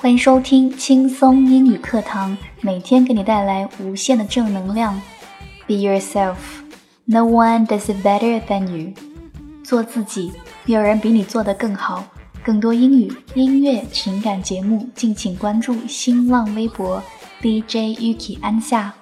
欢迎收听轻松英语课堂每天给你带来无限的正能量。Be yourself. No one does it better than you. 做自己有人比你做得更好。更多英语音乐情感节目敬请关注新浪微博 djyuki 安夏。